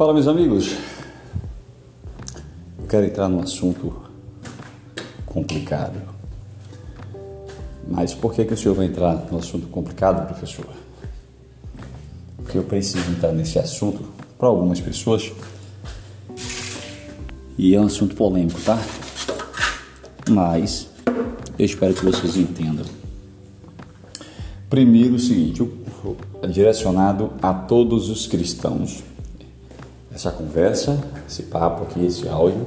Fala, meus amigos. Eu quero entrar num assunto complicado. Mas por que, que o senhor vai entrar no assunto complicado, professor? Porque eu preciso entrar nesse assunto para algumas pessoas. E é um assunto polêmico, tá? Mas eu espero que vocês entendam. Primeiro, o seguinte: é direcionado a todos os cristãos. Essa conversa, esse papo aqui, esse áudio,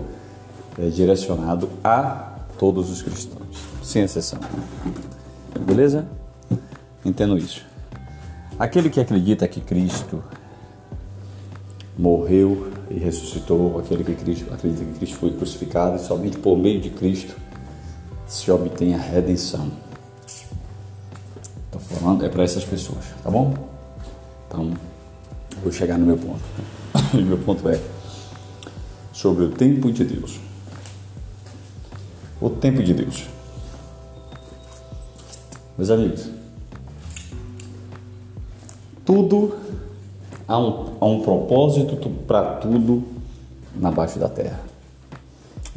é direcionado a todos os cristãos, sem exceção. Beleza? Entendo isso. Aquele que acredita que Cristo morreu e ressuscitou, aquele que Cristo, acredita que Cristo foi crucificado e somente por meio de Cristo se obtém a redenção. Estou falando é para essas pessoas, tá bom? Então, vou chegar no meu ponto. O meu ponto é sobre o tempo de Deus. O tempo de Deus. Meus amigos, tudo há um, há um propósito para tudo na baixa da terra.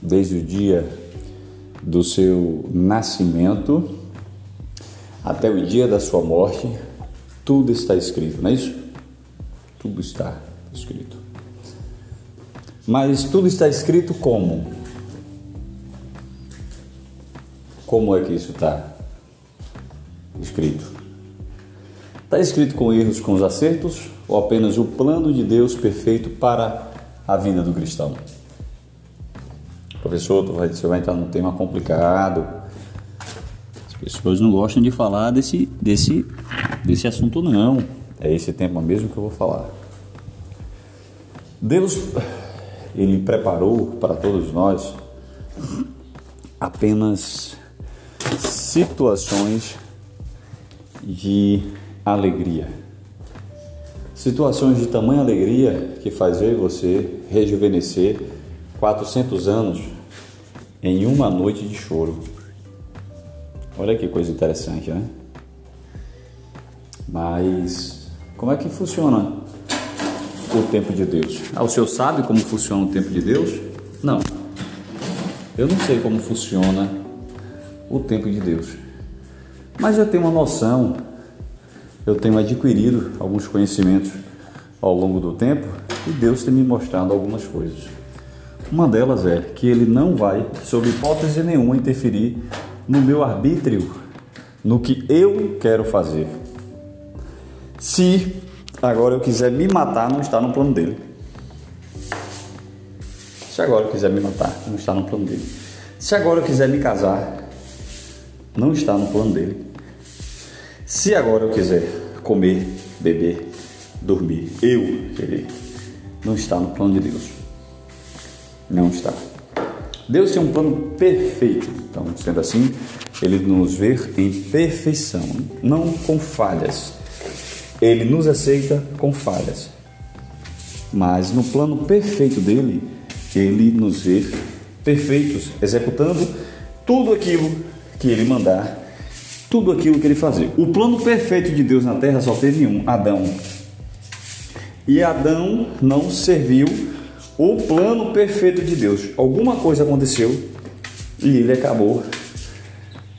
Desde o dia do seu nascimento até o dia da sua morte, tudo está escrito, não é isso? Tudo está escrito. Mas tudo está escrito como? Como é que isso está escrito? Está escrito com erros, com os acertos ou apenas o plano de Deus perfeito para a vida do cristão? Professor, você vai entrar num tema complicado. As pessoas não gostam de falar desse, desse, desse assunto, não. É esse tema mesmo que eu vou falar. Deus, Ele preparou para todos nós apenas situações de alegria. Situações de tamanha alegria que faz eu e você rejuvenescer 400 anos em uma noite de choro. Olha que coisa interessante, né? Mas como é que funciona o tempo de Deus? Ah, o senhor sabe como funciona o tempo de Deus? Não. Eu não sei como funciona o tempo de Deus. Mas eu tenho uma noção, eu tenho adquirido alguns conhecimentos ao longo do tempo e Deus tem me mostrado algumas coisas. Uma delas é que ele não vai, sob hipótese nenhuma, interferir no meu arbítrio, no que eu quero fazer. Se agora eu quiser me matar, não está no plano dele. Se agora eu quiser me matar, não está no plano dele. Se agora eu quiser me casar, não está no plano dele. Se agora eu quiser comer, beber, dormir, eu querer, não está no plano de Deus. Não está. Deus tem um plano perfeito. Então, sendo assim, ele nos vê em perfeição, não com falhas. Ele nos aceita com falhas. Mas no plano perfeito dele, ele nos vê perfeitos, executando tudo aquilo que ele mandar, tudo aquilo que ele fazer. O plano perfeito de Deus na terra só teve um, Adão. E Adão não serviu o plano perfeito de Deus. Alguma coisa aconteceu e ele acabou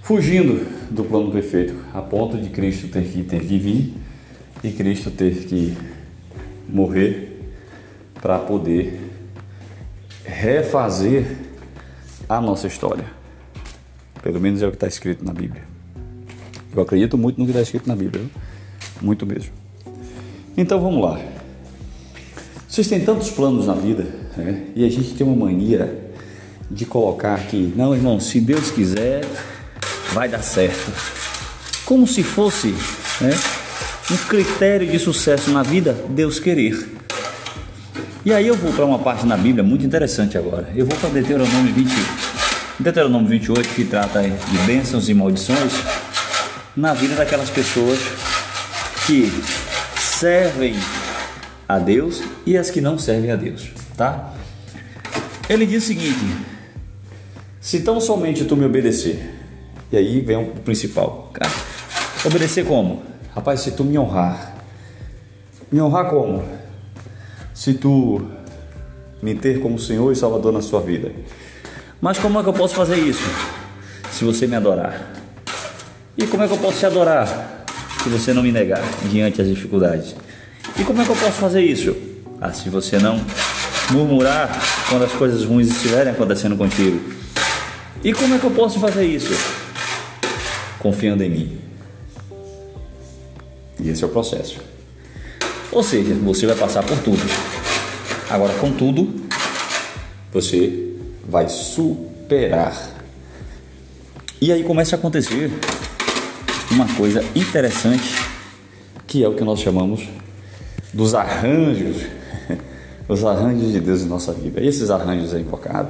fugindo do plano perfeito, a ponto de Cristo ter que, ter que vir e Cristo ter que morrer para poder refazer a nossa história. Pelo menos é o que está escrito na Bíblia. Eu acredito muito no que está escrito na Bíblia, muito mesmo. Então vamos lá. Vocês têm tantos planos na vida né? e a gente tem uma mania de colocar aqui, não, irmão, se Deus quiser, vai dar certo. Como se fosse né, um critério de sucesso na vida, Deus querer. E aí eu vou para uma parte na Bíblia muito interessante agora. Eu vou para Deuteronômio 20, Deuteronômio 28, que trata de bênçãos e maldições na vida daquelas pessoas que servem a Deus e as que não servem a Deus, tá? Ele diz o seguinte: se tão somente tu me obedecer, e aí vem o principal, obedecer como? Rapaz, se tu me honrar, me honrar como? se tu me ter como Senhor e Salvador na sua vida. Mas como é que eu posso fazer isso? Se você me adorar. E como é que eu posso te adorar? Se você não me negar diante das dificuldades. E como é que eu posso fazer isso? Ah, se você não murmurar quando as coisas ruins estiverem acontecendo contigo. E como é que eu posso fazer isso? Confiando em mim. E esse é o processo. Ou seja, você vai passar por tudo. Agora, contudo, você vai superar. E aí começa a acontecer uma coisa interessante, que é o que nós chamamos dos arranjos, os arranjos de Deus em nossa vida. E esses arranjos é invocado.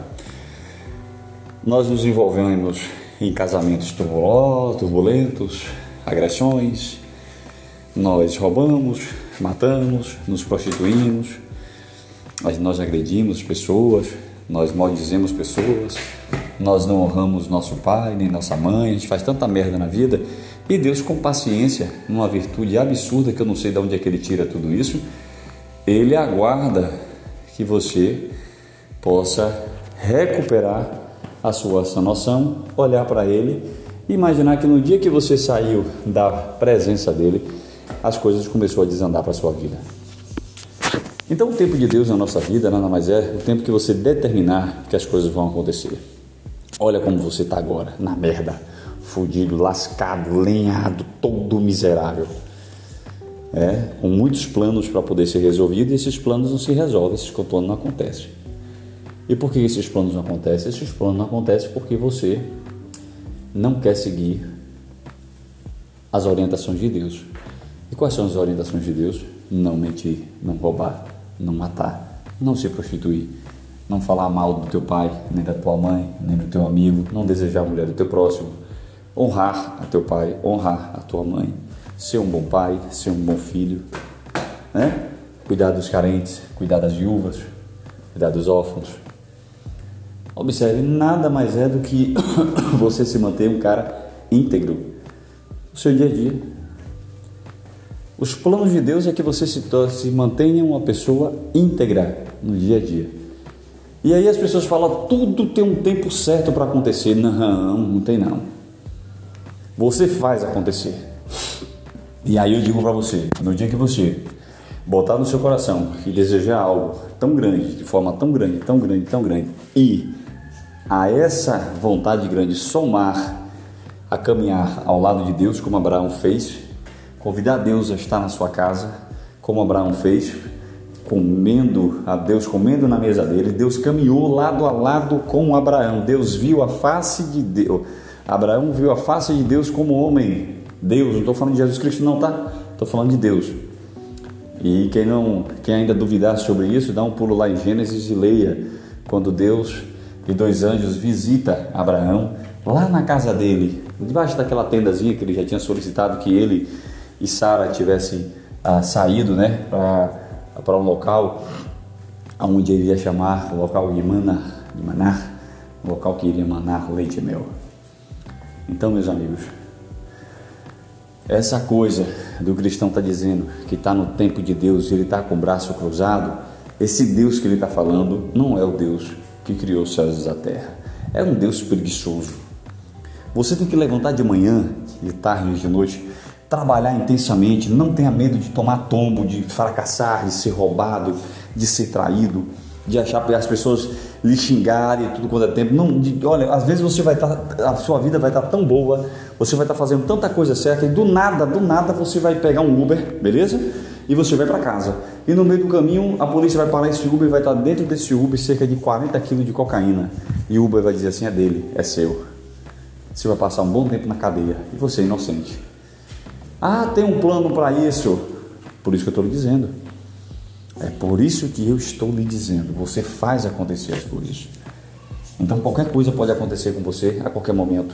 Nós nos envolvemos em casamentos turbulentos, agressões, nós roubamos, matamos, nos prostituímos, nós agredimos pessoas, nós maldizemos pessoas, nós não honramos nosso pai nem nossa mãe, a gente faz tanta merda na vida. E Deus, com paciência, numa virtude absurda que eu não sei de onde é que ele tira tudo isso, ele aguarda que você possa recuperar a sua noção, olhar para ele e imaginar que no dia que você saiu da presença dele, as coisas começou a desandar para a sua vida. Então, o tempo de Deus na nossa vida nada mais é o tempo que você determinar que as coisas vão acontecer. Olha como você está agora, na merda, fudido, lascado, lenhado, todo miserável. É, com muitos planos para poder ser resolvido e esses planos não se resolvem, esses planos não acontecem. E por que esses planos não acontecem? Esses planos não acontecem porque você não quer seguir as orientações de Deus. E quais são as orientações de Deus? Não mentir, não roubar, não matar, não se prostituir, não falar mal do teu pai, nem da tua mãe, nem do teu amigo, não desejar a mulher do teu próximo, honrar a teu pai, honrar a tua mãe, ser um bom pai, ser um bom filho, né? Cuidar dos carentes, cuidar das viúvas, cuidar dos órfãos. Observe, nada mais é do que você se manter um cara íntegro no seu dia a dia. Os planos de Deus é que você se, se mantenha uma pessoa íntegra no dia a dia. E aí as pessoas falam, tudo tem um tempo certo para acontecer. Não, não tem não. Você faz acontecer. E aí eu digo para você, no dia que você botar no seu coração e desejar algo tão grande, de forma tão grande, tão grande, tão grande, e a essa vontade grande somar a caminhar ao lado de Deus, como Abraão fez, Convidar Deus a estar na sua casa, como Abraão fez, comendo a Deus, comendo na mesa dele. Deus caminhou lado a lado com Abraão. Deus viu a face de Deus. Abraão viu a face de Deus como homem. Deus, não estou falando de Jesus Cristo, não, tá? Estou falando de Deus. E quem não, quem ainda duvidar sobre isso, dá um pulo lá em Gênesis e leia quando Deus e dois anjos visita Abraão lá na casa dele, debaixo daquela tendazinha que ele já tinha solicitado que ele e Sara tivessem ah, saído né, para um local onde ele ia chamar o local de Manar, de Manar, um local que iria manar leite e mel. Então, meus amigos, essa coisa do cristão está dizendo que está no tempo de Deus, ele está com o braço cruzado, esse Deus que ele está falando não é o Deus que criou os céus e a terra, é um Deus preguiçoso. Você tem que levantar de manhã, de tarde, de noite, trabalhar intensamente, não tenha medo de tomar tombo, de fracassar, de ser roubado, de ser traído, de achar que as pessoas lhe xingarem tudo quanto é tempo. Não, de, olha, às vezes você vai estar, tá, a sua vida vai estar tá tão boa, você vai estar tá fazendo tanta coisa certa e do nada, do nada você vai pegar um Uber, beleza? E você vai para casa. E no meio do caminho a polícia vai parar esse Uber e vai estar dentro desse Uber cerca de 40 quilos de cocaína. E o Uber vai dizer assim: é dele, é seu. Você vai passar um bom tempo na cadeia e você é inocente. Ah, tem um plano para isso. Por isso que eu estou lhe dizendo. É por isso que eu estou lhe dizendo. Você faz acontecer as coisas. Então qualquer coisa pode acontecer com você a qualquer momento.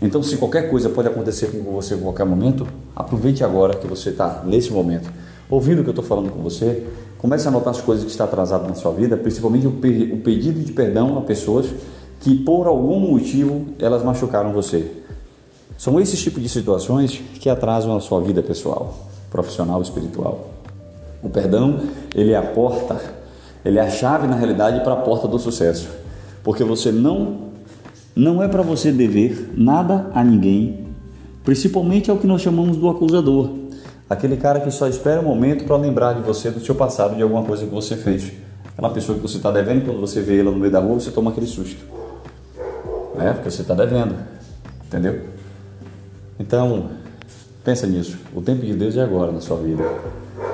Então, se qualquer coisa pode acontecer com você a qualquer momento, aproveite agora que você está nesse momento, ouvindo o que eu estou falando com você. Comece a anotar as coisas que está atrasado na sua vida, principalmente o pedido de perdão a pessoas que por algum motivo elas machucaram você. São esses tipos de situações que atrasam a sua vida pessoal, profissional, espiritual. O perdão, ele é a porta, ele é a chave na realidade para a porta do sucesso. Porque você não não é para você dever nada a ninguém, principalmente ao que nós chamamos do acusador, aquele cara que só espera um momento para lembrar de você do seu passado, de alguma coisa que você fez. Aquela pessoa que você está devendo, quando você vê ela no meio da rua, você toma aquele susto. É, porque você está devendo. Entendeu? Então, pensa nisso. O tempo de Deus é agora na sua vida.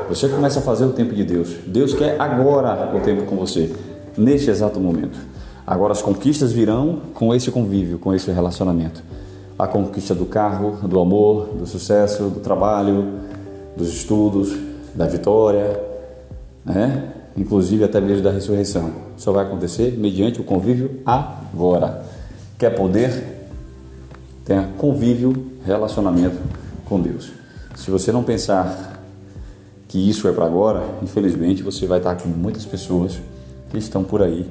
Você começa a fazer o tempo de Deus. Deus quer agora o tempo com você, neste exato momento. Agora as conquistas virão com esse convívio, com esse relacionamento. A conquista do carro, do amor, do sucesso, do trabalho, dos estudos, da vitória, né? inclusive até mesmo da ressurreição. Só vai acontecer mediante o convívio agora. Quer poder? Tenha convívio, relacionamento com Deus. Se você não pensar que isso é para agora, infelizmente você vai estar com muitas pessoas que estão por aí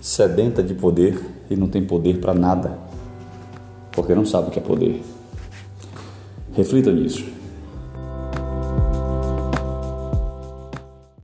sedenta de poder e não tem poder para nada, porque não sabe o que é poder. Reflita nisso.